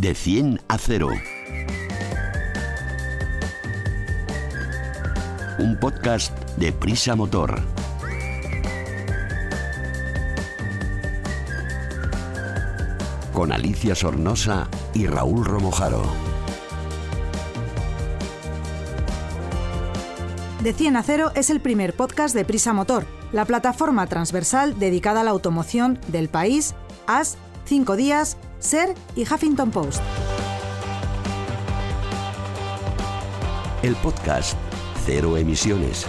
De 100 a 0. Un podcast de Prisa Motor. Con Alicia Sornosa y Raúl Romojaro. De 100 a 0 es el primer podcast de Prisa Motor, la plataforma transversal dedicada a la automoción del país, AS, 5 días, SER y Huffington Post. El podcast Cero Emisiones.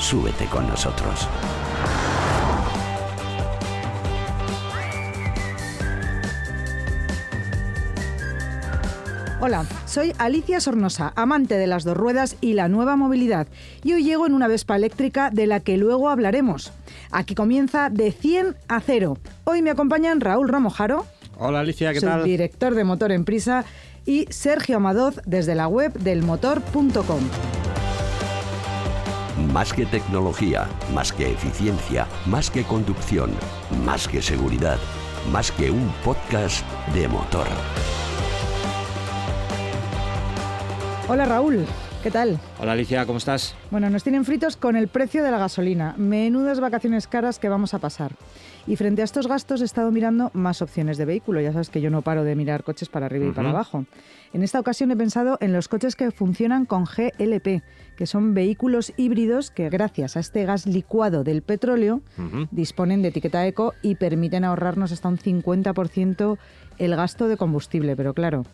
Súbete con nosotros. Hola, soy Alicia Sornosa, amante de las dos ruedas y la nueva movilidad, y hoy llego en una Vespa eléctrica de la que luego hablaremos. Aquí comienza de 100 a 0. Hoy me acompañan Raúl Romojaro. Hola Alicia, ¿qué soy tal? director de Motor en Prisa, y Sergio Amadoz desde la web del motor.com. Más que tecnología, más que eficiencia, más que conducción, más que seguridad, más que un podcast de motor. Hola Raúl, ¿qué tal? Hola Alicia, ¿cómo estás? Bueno, nos tienen fritos con el precio de la gasolina. Menudas vacaciones caras que vamos a pasar. Y frente a estos gastos he estado mirando más opciones de vehículo. Ya sabes que yo no paro de mirar coches para arriba y para abajo. En esta ocasión he pensado en los coches que funcionan con GLP, que son vehículos híbridos que gracias a este gas licuado del petróleo disponen de etiqueta eco y permiten ahorrarnos hasta un 50% el gasto de combustible. Pero claro,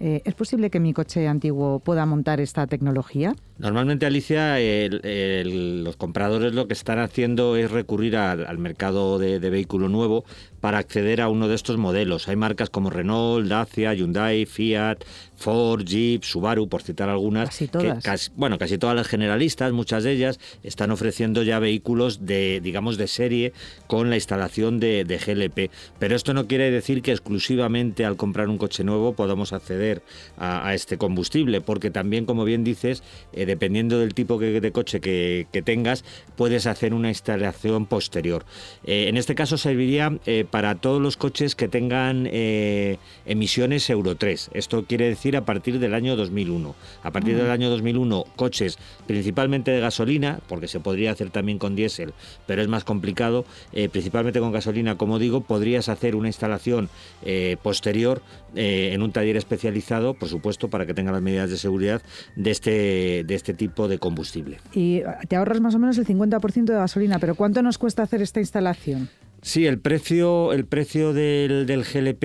eh, ¿es posible que mi coche antiguo pueda montar esta tecnología? Normalmente Alicia, el- el- los compradores lo que están haciendo es recurrir al, al mercado de, de vehículo nuevo para acceder a uno de estos modelos. Hay marcas como Renault, Dacia, Hyundai, Fiat, Ford, Jeep, Subaru, por citar algunas. Casi que todas. casi- bueno, casi todas las generalistas, muchas de ellas, están ofreciendo ya vehículos de, digamos, de serie con la instalación de, de GLP. Pero esto no quiere decir que exclusivamente al comprar un coche nuevo podamos acceder a, a este combustible, porque también, como bien dices, eh, dependiendo del tipo que- de coche que, que tengas, puedes hacer una instalación posterior. Eh, en este caso serviría eh, para todos los coches que tengan emisiones Euro 3. Esto quiere decir a partir del año 2001. A partir del año 2001, coches principalmente de gasolina, porque se podría hacer también con diésel, pero es más complicado, eh, principalmente con gasolina, como digo, podrías hacer una instalación eh, posterior eh, en un taller especializado, por supuesto, para que tenga las medidas de seguridad de este, de este tipo de combustible. Y te ahorras más o menos el 50% de gasolina, pero ¿cuánto nos cuesta hacer esta instalación? Sí, el precio, el precio del, del GLP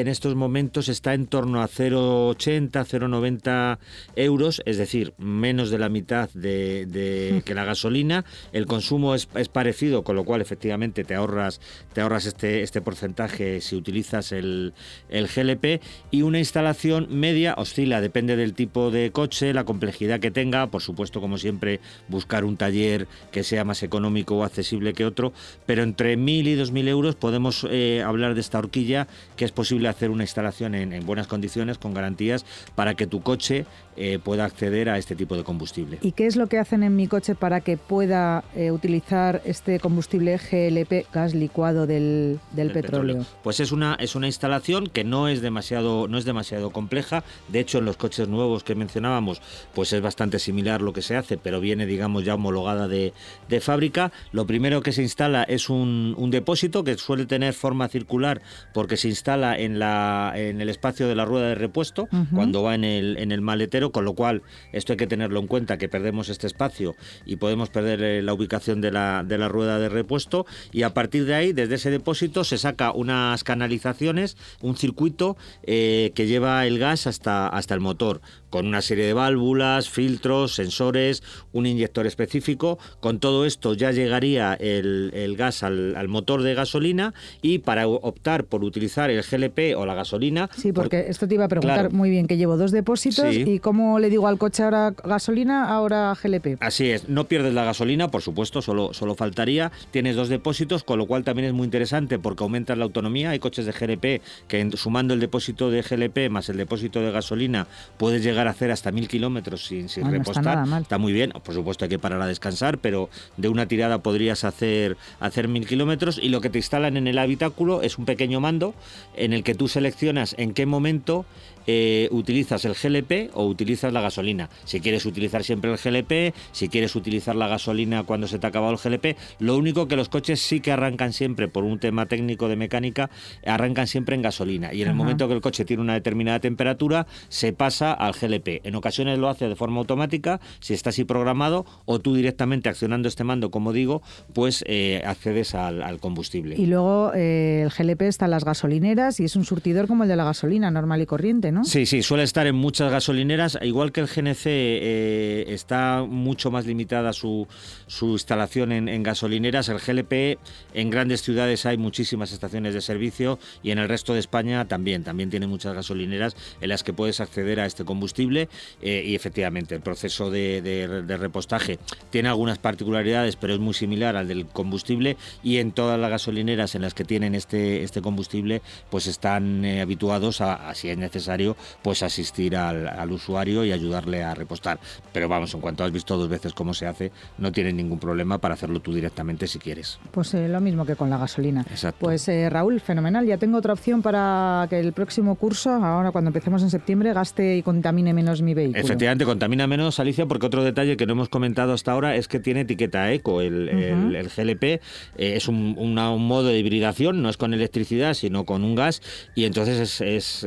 en estos momentos está en torno a 0,80, 0,90 euros, es decir, menos de la mitad de, de- que la gasolina. El consumo es, es parecido, con lo cual efectivamente te ahorras, te ahorras este, este porcentaje si utilizas el, el GLP. Y una instalación media oscila, depende del tipo de coche, la complejidad que tenga, por supuesto, como siempre, buscar un taller que sea más económico o accesible que otro, pero entre 1.000 y 2.000 euros podemos eh, hablar de esta horquilla que es posible hacer una instalación en, en buenas condiciones, con garantías, para que tu coche eh, pueda acceder a este tipo de combustible. ¿Y qué es lo que hacen en mi coche para que pueda eh, utilizar este combustible GLP, gas licuado del, del del petróleo? Pues es una es una instalación que no es demasiado no es demasiado compleja. De hecho, en los coches nuevos que mencionábamos, pues es bastante similar lo que se hace, pero viene digamos ya homologada de, de fábrica. Lo primero que se instala es un, un depósito que suele tener forma circular porque se instala en la en el espacio de la rueda de repuesto cuando va en el en el maletero, con lo cual esto hay que tenerlo en cuenta que perdemos este espacio y podemos perder eh, la ubicación de la de la rueda de repuesto y a partir de ahí desde ese depósito se saca unas canalizaciones, un circuito eh, que lleva el gas hasta, hasta el motor, con una serie de válvulas, filtros, sensores, un inyector específico. Con todo esto ya llegaría el, el gas al, al motor de gasolina y para optar por utilizar el GLP o la gasolina... Sí, porque esto te iba a preguntar Claro. muy bien, que llevo dos depósitos Sí. y cómo le digo al coche ahora gasolina, ahora GLP. Así es, no pierdes la gasolina, por supuesto, solo, solo faltaría. Tienes dos depósitos, con lo cual también es muy interesante porque aumentas la autonomía. Hay coches de GLP que sumando el depósito de GLP más el depósito de gasolina puedes llegar a hacer hasta mil kilómetros sin, está repostar. mal. muy bien, por supuesto hay que parar a descansar, pero de una tirada podrías hacer, hacer mil kilómetros y lo que te instalan en el habitáculo es un pequeño mando en el que tú seleccionas en qué momento eh, utilizas el GLP o utilizas la gasolina. Si quieres utilizar siempre el GLP, si quieres utilizar la gasolina cuando se te ha acabado el GLP, lo único que los coches sí que arrancan siempre, por un tema técnico de mecánica, arrancan siempre en gasolina. Y en el momento que el coche tiene una determinada temperatura, se pasa al GLP. En ocasiones lo hace de forma automática, si está así programado, o tú directamente accionando este mando, como digo, pues eh, accedes al, combustible. Y luego eh, el GLP está en las gasolineras y es un surtidor como el de la gasolina normal y corriente. Sí, sí, suele estar en muchas gasolineras, igual que el GNC eh, está mucho más limitada su, su instalación en, gasolineras, el GLP en grandes ciudades hay muchísimas estaciones de servicio y en el resto de España también, también tiene muchas gasolineras en las que puedes acceder a este combustible eh, y efectivamente el proceso de, repostaje tiene algunas particularidades, pero es muy similar al del combustible y en todas las gasolineras en las que tienen este, este combustible, pues están eh, habituados a, a, si es necesario, pues asistir al, usuario y ayudarle a repostar. Pero vamos, en cuanto has visto dos veces cómo se hace, no tienes ningún problema para hacerlo tú directamente si quieres. Pues eh, lo mismo que con la gasolina. Exacto. Pues eh, Raúl, fenomenal. Ya tengo otra opción para que el próximo curso, ahora cuando empecemos en septiembre, gaste y contamine menos mi vehículo. Efectivamente, contamina menos, Alicia, porque otro detalle que no hemos comentado hasta ahora es que tiene etiqueta eco. El, GLP eh, es un, modo de hibridación, no es con electricidad, sino con un gas, y entonces es, es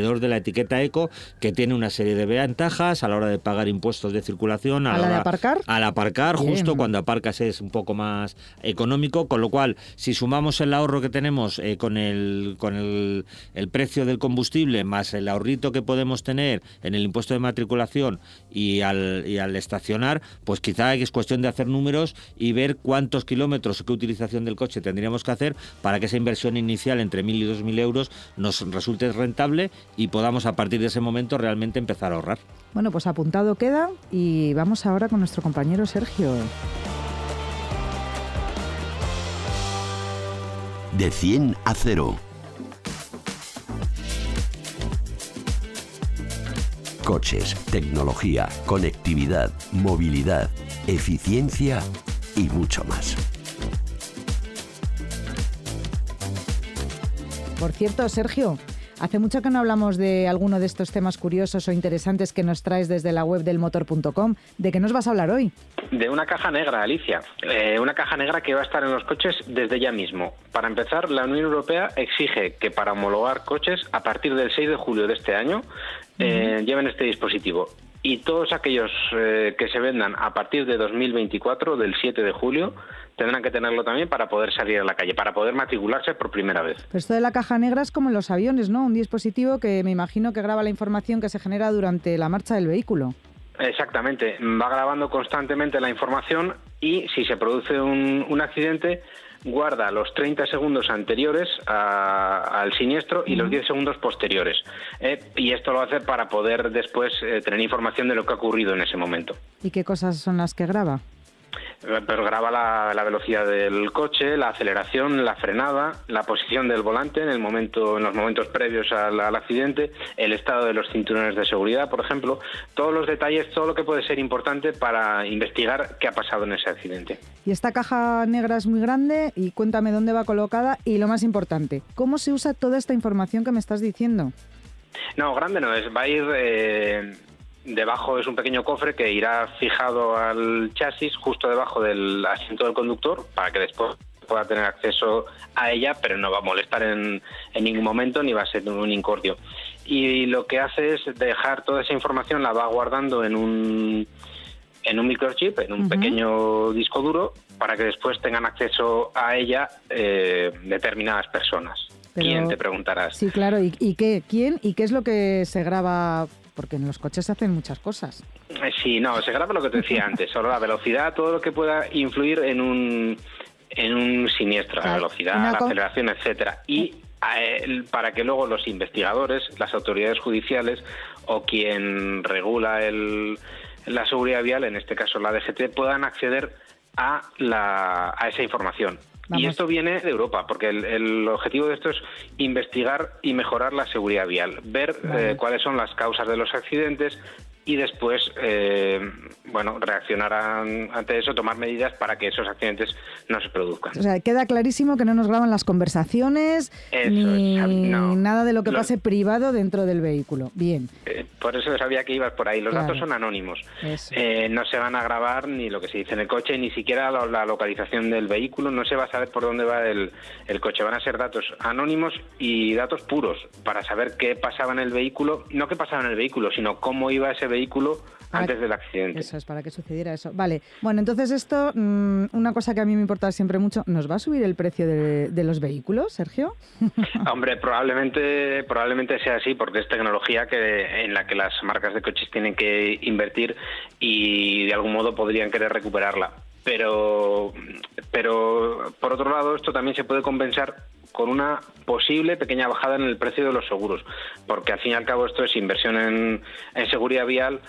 acreedor de la etiqueta eco que tiene una serie de ventajas a la hora de pagar impuestos de circulación, a, la, de aparcar. Al aparcar, justo cuando aparcas es un poco más económico, con lo cual si sumamos el ahorro que tenemos eh, con, el, con el, el, precio del combustible más el ahorrito que podemos tener en el impuesto de matriculación y al, y al estacionar, pues quizá es cuestión de hacer números y ver cuántos kilómetros o qué utilización del coche tendríamos que hacer para que esa inversión inicial entre 1.000 y 2.000 euros nos resulte rentable y podamos a partir de ese momento realmente empezar a ahorrar. Bueno, pues apuntado queda y vamos ahora con nuestro compañero Sergio. De 100 a 0. Coches, tecnología, conectividad, movilidad, eficiencia y mucho más. Por cierto, Sergio, Hace mucho que no hablamos de alguno de estos temas curiosos o interesantes que nos traes desde la web del motor.com. ¿De qué nos vas a hablar hoy? De una caja negra, Alicia. Eh, una caja negra que va a estar en los coches desde ya mismo. Para empezar, la Unión Europea exige que para homologar coches, a partir del 6 de julio de este año, eh, lleven este dispositivo. Y todos aquellos eh, que se vendan a partir de 2024, del 7 de julio, tendrán que tenerlo también para poder salir a la calle, para poder matricularse por primera vez. esto de la caja negra es como en los aviones, ¿no? Un dispositivo que me imagino que graba la información que se genera durante la marcha del vehículo. Exactamente, va grabando constantemente la información y si se produce un, accidente, guarda los 30 segundos anteriores al siniestro y los 10 segundos posteriores. Eh, y esto lo hace para poder después eh, tener información de lo que ha ocurrido en ese momento. ¿Y qué cosas son las que graba? Pero graba la, velocidad del coche, la aceleración, la frenada, la posición del volante en el momento, en los momentos previos al, accidente, el estado de los cinturones de seguridad, por ejemplo, todos los detalles, todo lo que puede ser importante para investigar qué ha pasado en ese accidente. Y esta caja negra es muy grande y cuéntame dónde va colocada y lo más importante, ¿cómo se usa toda esta información que me estás diciendo? No, grande no es, va a ir eh, Debajo es un pequeño cofre que irá fijado al chasis justo debajo del asiento del conductor para que después pueda tener acceso a ella, pero no va a molestar en, ningún momento ni va a ser un incordio. Y lo que hace es dejar toda esa información, la va guardando en un, en un microchip, en un pequeño disco duro, para que después tengan acceso a ella eh, determinadas personas. ¿Quién te preguntarás? Sí, claro. ¿Y, ¿Y, qué? ¿Quién? ¿Y qué es lo que se graba porque en los coches se hacen muchas cosas. Eh, sí, no, se graba lo que te decía antes, solo la velocidad, todo lo que pueda influir en un, en un siniestro, la velocidad, la aceleración, etcétera. Y eh, para que luego los investigadores, las autoridades judiciales o quien regula el, la seguridad vial, en este caso la DGT, puedan acceder a, la, a esa información. Y esto viene de Europa, porque el, objetivo de esto es investigar y mejorar la seguridad vial, ver eh, cuáles son las causas de los accidentes, y después, eh, bueno, reaccionar ante eso, tomar medidas para que esos accidentes no se produzcan. O sea, queda clarísimo que no nos graban las conversaciones ni nada de lo que pase privado dentro del vehículo. Bien. Eh, por eso sabía que ibas por ahí. Los datos son anónimos. Eh, no se van a grabar ni lo que se dice en el coche, ni siquiera la, localización del vehículo. No se va a saber por dónde va el, el coche. Van a ser datos anónimos y datos puros para saber qué pasaba en el vehículo. No qué pasaba en el vehículo, sino cómo iba ese vehículo antes del accidente. Eso es, para que sucediera eso. Vale, bueno, entonces esto, mm, una cosa que a mí me importa siempre mucho, ¿nos va a subir el precio de, los vehículos, Sergio? Hombre, probablemente, probablemente sea así, porque es tecnología que en la que las marcas de coches tienen que invertir y de algún modo podrían querer recuperarla. Pero, pero por otro lado, esto también se puede compensar con una posible pequeña bajada en el precio de los seguros, porque al fin y al cabo esto es inversión en, seguridad vial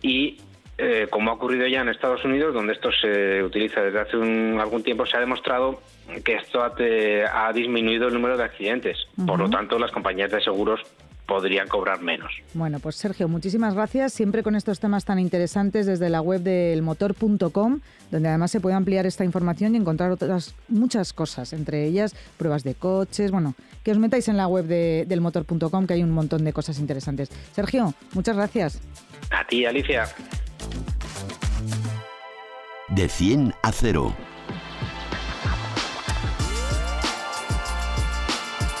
y eh, como ha ocurrido ya en Estados Unidos, donde esto se utiliza desde hace algún tiempo, se ha demostrado que esto ha, disminuido el número de accidentes. Por lo tanto, las compañías de seguros podrían cobrar menos. Bueno, pues Sergio, muchísimas gracias. Siempre con estos temas tan interesantes desde la web del motor.com, donde además se puede ampliar esta información y encontrar otras muchas cosas, entre ellas pruebas de coches. Bueno, que os metáis en la web de, del motor.com, que hay un montón de cosas interesantes. Sergio, muchas gracias. A ti, Alicia. De 100 a 0.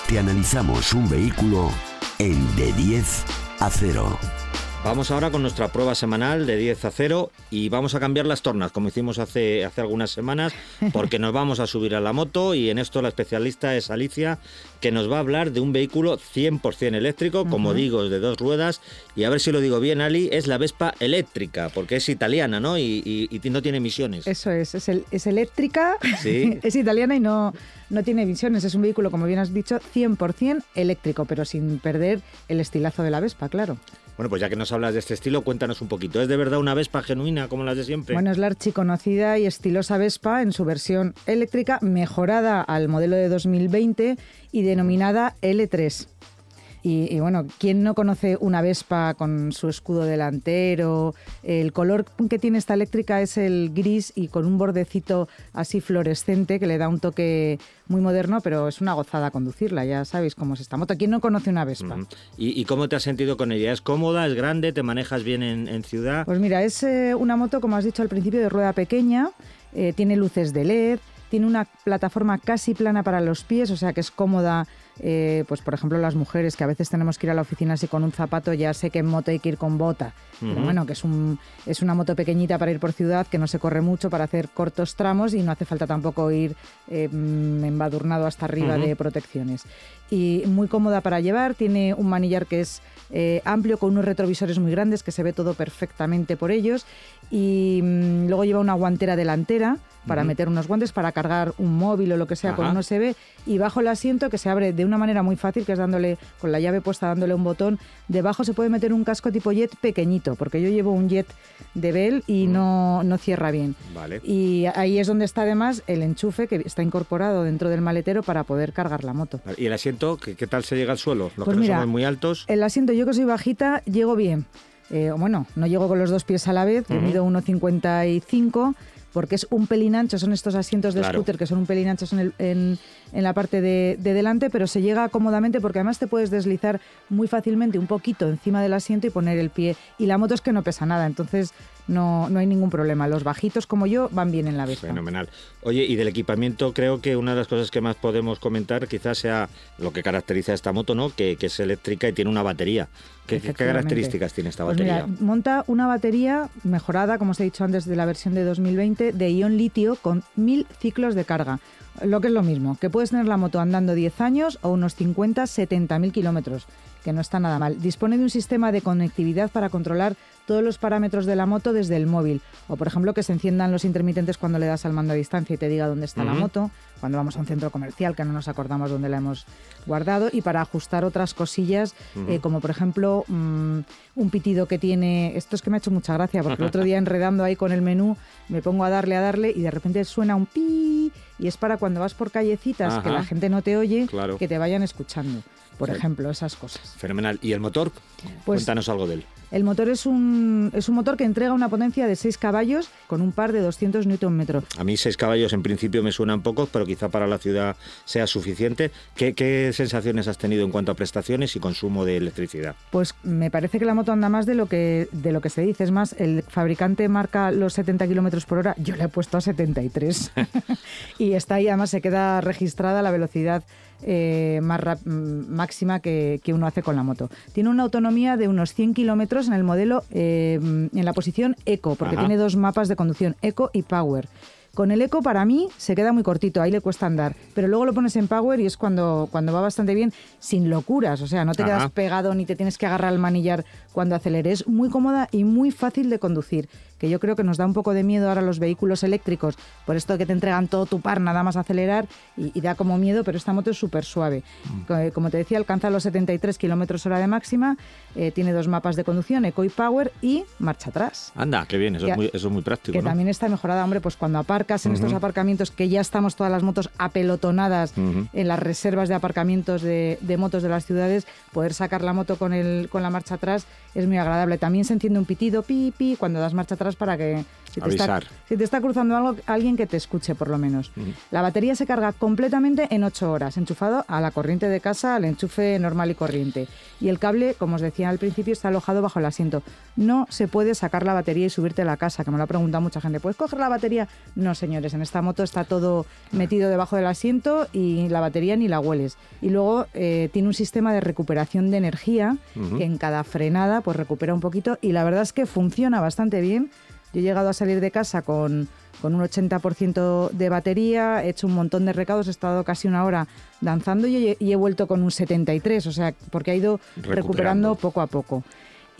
Te analizamos un vehículo en De 10 a 0. Vamos ahora con nuestra prueba semanal de 10 a 0 y vamos a cambiar las tornas, como hicimos hace, hace algunas semanas, porque nos vamos a subir a la moto y en esto la especialista es Alicia, que nos va a hablar de un vehículo 100% eléctrico, como digo, de dos ruedas, y a ver si lo digo bien, Ali, es la Vespa eléctrica, porque es italiana, ¿no? Y, no tiene emisiones. Eso es, es, es eléctrica, ¿Sí? es italiana y no, no tiene emisiones, es un vehículo, como bien has dicho, 100% eléctrico, pero sin perder el estilazo de la Vespa, claro. Bueno, pues ya que nos hablas de este estilo, cuéntanos un poquito. ¿Es de verdad una Vespa genuina como las de siempre? Bueno, es la archiconocida y estilosa Vespa en su versión eléctrica mejorada al modelo de 2020 y denominada L3. Y, bueno, ¿quién no conoce una Vespa con su escudo delantero? El color que tiene esta eléctrica es el gris y con un bordecito así fluorescente que le da un toque muy moderno, pero es una gozada conducirla, ya sabéis cómo es esta moto. ¿Quién no conoce una Vespa? ¿Y, cómo te has sentido con ella? ¿Es cómoda, es grande, te manejas bien en, ciudad? Pues mira, es eh, una moto, como has dicho al principio, de rueda pequeña, eh, tiene luces de LED, tiene una plataforma casi plana para los pies, o sea que es cómoda eh, pues por ejemplo las mujeres que a veces tenemos que ir a la oficina así con un zapato, ya sé que en moto hay que ir con bota, pero bueno, que es, un, es una moto pequeñita para ir por ciudad, que no se corre mucho para hacer cortos tramos y no hace falta tampoco ir eh, embadurnado hasta arriba de protecciones. Y muy cómoda para llevar, tiene un manillar que es eh, amplio con unos retrovisores muy grandes que se ve todo perfectamente por ellos y mm, luego lleva una guantera delantera para meter unos guantes para cargar un móvil o lo que sea con un USB y bajo el asiento que se abre de una manera muy fácil que es dándole con la llave puesta dándole un botón debajo se puede meter un casco tipo jet pequeñito porque yo llevo un jet de Bell y no, no cierra bien. Vale. y ahí es donde está además el enchufe que está incorporado dentro del maletero para poder cargar la moto. Y el asiento qué, tal se llega al suelo los pues que no son muy altos el asiento yo que soy bajita llego bien. Eh, bueno, no llego con los dos pies a la vez, he mido 1,55 porque es un pelín ancho, son estos asientos de scooter que son un pelín anchos en, en, la parte de, delante, pero se llega cómodamente porque además te puedes deslizar muy fácilmente un poquito encima del asiento y poner el pie. Y la moto es que no pesa nada, entonces no, no hay ningún problema. Los bajitos como yo van bien en la Vespa. Fenomenal. Oye, y del equipamiento creo que una de las cosas que más podemos comentar quizás sea lo que caracteriza a esta moto, ¿no? Que, es eléctrica y tiene una batería. ¿Qué, características tiene esta pues batería? monta una batería mejorada, como os he dicho antes, de la versión de 2020 de ion litio con mil ciclos de carga. Lo que es lo mismo, que puedes tener la moto andando 10 años o unos 50, 70 mil kilómetros, que no está nada mal. Dispone de un sistema de conectividad para controlar todos los parámetros de la moto desde el móvil. O, por ejemplo, que se enciendan los intermitentes cuando le das al mando a distancia y te diga dónde está la moto, cuando vamos a un centro comercial que no nos acordamos dónde la hemos guardado, y para ajustar otras cosillas, eh, como por ejemplo mm, un pitido que tiene. Esto es que me ha hecho mucha gracia, porque el otro día enredando ahí con el menú, me pongo a darle, a darle, y de repente suena un pi y es para cuando vas por callecitas que la gente no te oye, Claro. que te vayan escuchando. Por Sí. ejemplo, esas cosas. Fenomenal. ¿Y el motor? Pues- Cuéntanos algo de él. El motor es un, es un motor que entrega una potencia de 6 caballos con un par de 200 Nm. A mí seis caballos en principio me suenan pocos, pero quizá para la ciudad sea suficiente. ¿Qué, qué sensaciones has tenido en cuanto a prestaciones y consumo de electricidad? Pues me parece que la moto anda más de lo que de lo que se dice. Es más, el fabricante marca los 70 kilómetros por hora. Yo le he puesto a 73. y está ahí, además se queda registrada la velocidad eh, más mm, máxima que, que uno hace con la moto. Tiene una autonomía de unos 100 kilómetros en el modelo, eh, en la posición Eco, porque Ajá. tiene dos mapas de conducción, Eco y Power. Con el Eco para mí se queda muy cortito, ahí le cuesta andar, pero luego lo pones en Power y es cuando, cuando va bastante bien, sin locuras, o sea, no te Ajá. quedas pegado ni te tienes que agarrar al manillar cuando aceleres, muy cómoda y muy fácil de conducir, que yo creo que nos da un poco de miedo ahora los vehículos eléctricos, por esto que te entregan todo tu par nada más acelerar y, y da como miedo, pero esta moto es súper suave. Co- Como te decía, alcanza los 73 kilómetros hora de máxima, eh, tiene dos mapas de conducción, Eco y Power y marcha atrás Anda, qué bien, eso, es, muy, eso es muy práctico. que ¿no? también está mejorada, hombre, pues cuando aparcas en estos aparcamientos, que ya estamos todas las motos apelotonadas en las reservas de aparcamientos de, de motos de las ciudades, poder sacar la moto con, el, con la marcha atrás es muy agradable. También se enciende un pitido, pi, pi, cuando das marcha atrás para que... Si te, está, Avisar. si te está cruzando algo, alguien que te escuche por lo menos. La batería se carga completamente en 8 horas, enchufado a la corriente de casa, al enchufe normal y corriente. Y el cable, como os decía al principio, está alojado bajo el asiento. No se puede sacar la batería y subirte a la casa, que me lo ha preguntado mucha gente. ¿Puedes coger la batería? No, señores, en esta moto está todo metido debajo del asiento y la batería ni la hueles. Y luego eh, tiene un sistema de recuperación de energía que en cada frenada pues recupera un poquito y la verdad es que funciona bastante bien. Yo he llegado a salir de casa con, con un 80% de batería, he hecho un montón de recados, he estado casi una hora danzando y he, y he vuelto con un 73, o sea, porque ha ido Recuperando. recuperando poco a poco.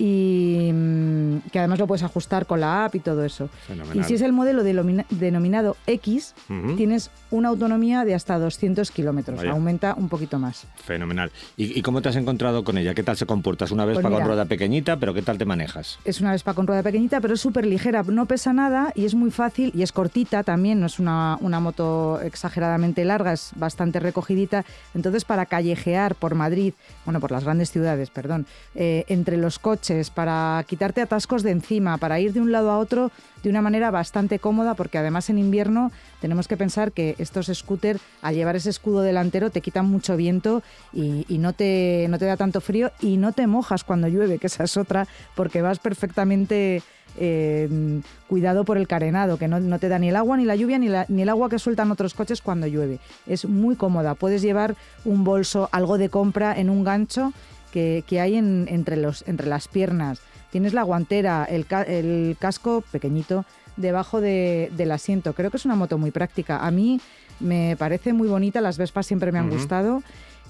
Y mm, que además lo puedes ajustar con la app y todo eso. Fenomenal. Y si es el modelo denominado X, tienes una autonomía de hasta 200 kilómetros, aumenta un poquito más. Fenomenal. ¿Y, y cómo te has encontrado con ella? ¿Qué tal se comporta? Es una Vespa Pues con rueda pequeñita, pero ¿qué tal te manejas? Es una Vespa con rueda pequeñita, pero es súper ligera, no pesa nada y es muy fácil y es cortita también, no es una, una moto exageradamente larga, es bastante recogidita. Entonces, para callejear por Madrid, bueno, por las grandes ciudades, perdón, eh, entre los coches, para quitarte atascos de encima, para ir de un lado a otro de una manera bastante cómoda, porque además en invierno tenemos que pensar que estos scooters, al llevar ese escudo delantero, te quitan mucho viento y, no, te, no te da tanto frío y no te mojas cuando llueve, que esa es otra, porque vas perfectamente eh, cuidado por el carenado, que no, te da ni el agua, ni la lluvia, ni, ni el agua que sueltan otros coches cuando llueve. Es muy cómoda. Puedes llevar un bolso, algo de compra en un gancho que, que hay en- entre, los, entre las piernas. Tienes la guantera, el, ca- el casco pequeñito debajo de- del asiento. Creo que es una moto muy práctica. A mí me parece muy bonita, las Vespas siempre me han gustado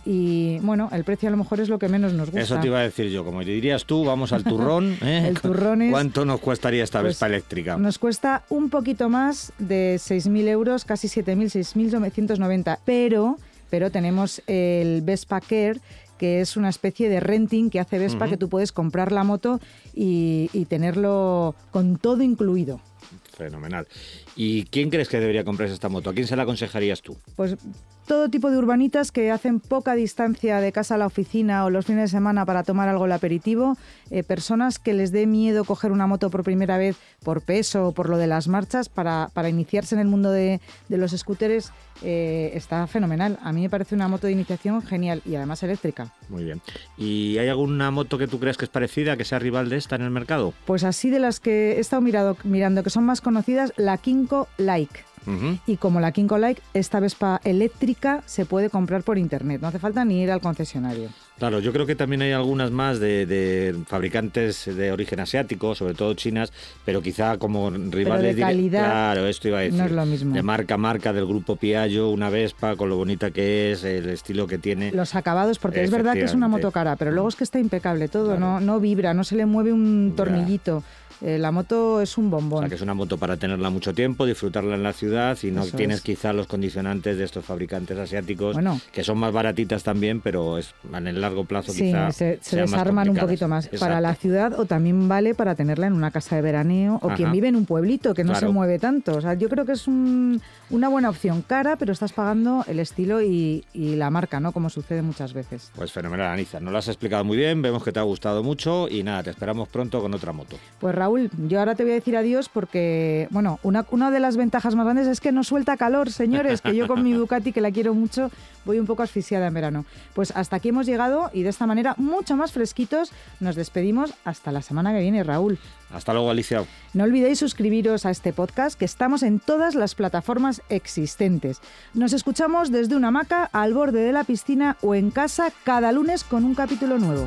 y bueno, el precio a lo mejor es lo que menos nos gusta. Eso te iba a decir yo. Como dirías tú, vamos al turrón. ¿eh? El turrón es- ¿Cuánto nos costaría esta Pues, Vespa eléctrica? Nos cuesta un poquito más de 6.000 euros, casi 7.000, 6.990, pero, pero tenemos el Vespa Care, que es una especie de renting que hace Vespa, que tú puedes comprar la moto y, y tenerlo con todo incluido. Fenomenal. ¿Y quién crees que debería comprarse esta moto? ¿A quién se la aconsejarías tú? Pues todo tipo de urbanitas que hacen poca distancia de casa a la oficina o los fines de semana para tomar algo el aperitivo, eh, personas que les dé miedo coger una moto por primera vez por peso o por lo de las marchas, para, para iniciarse en el mundo de, de los scooters, eh, está fenomenal. A mí me parece una moto de iniciación genial y además eléctrica. Muy bien. ¿Y hay alguna moto que tú creas que es parecida, que sea rival de esta en el mercado? Pues así de las que he estado mirado, mirando que son más conocidas, la Kinko Like. Y como la Kinko Like, esta Vespa eléctrica se puede comprar por internet, no hace falta ni ir al concesionario. Claro, yo creo que también hay algunas más de, de fabricantes de origen asiático, sobre todo chinas, pero quizá como rivales de calidad Claro, esto iba a decir. no es lo mismo. De marca a marca del grupo Piaggio, una Vespa con lo bonita que es, el estilo que tiene. los acabados, porque es verdad que es una moto cara, pero luego es que está impecable todo, Claro. no, no vibra, no se le mueve un Ya. Eh, la moto es un O bombón. sea, que es una moto para tenerla mucho tiempo, disfrutarla en la ciudad y no Eso tienes es. quizá los condicionantes de estos fabricantes asiáticos, Bueno. que son más baratitas también, pero es, en el largo plazo Sí, quizá se, desarman un poquito más. Para la ciudad o también vale para tenerla en una casa de veraneo o quien vive en un pueblito que no Claro. se mueve tanto. O sea, yo creo que es un- una buena opción. Cara, pero estás pagando el estilo y, y la marca, ¿no? Como sucede muchas veces. Pues fenomenal, Anissa. Nos lo has explicado muy bien, vemos que te ha gustado mucho y nada, te esperamos pronto con otra moto. Pues Raúl, yo ahora te voy a decir adiós porque, bueno, una, una de las ventajas más grandes es que no suelta calor, señores, que yo con mi Ducati, que la quiero mucho, voy un poco asfixiada en verano. Pues hasta aquí hemos llegado y de esta manera, mucho más fresquitos, nos despedimos hasta la semana que viene, Raúl. Hasta luego, Alicia. No olvidéis suscribiros a este podcast que estamos en todas las plataformas existentes. Nos escuchamos desde una hamaca al borde de la piscina o en casa cada lunes con un capítulo nuevo.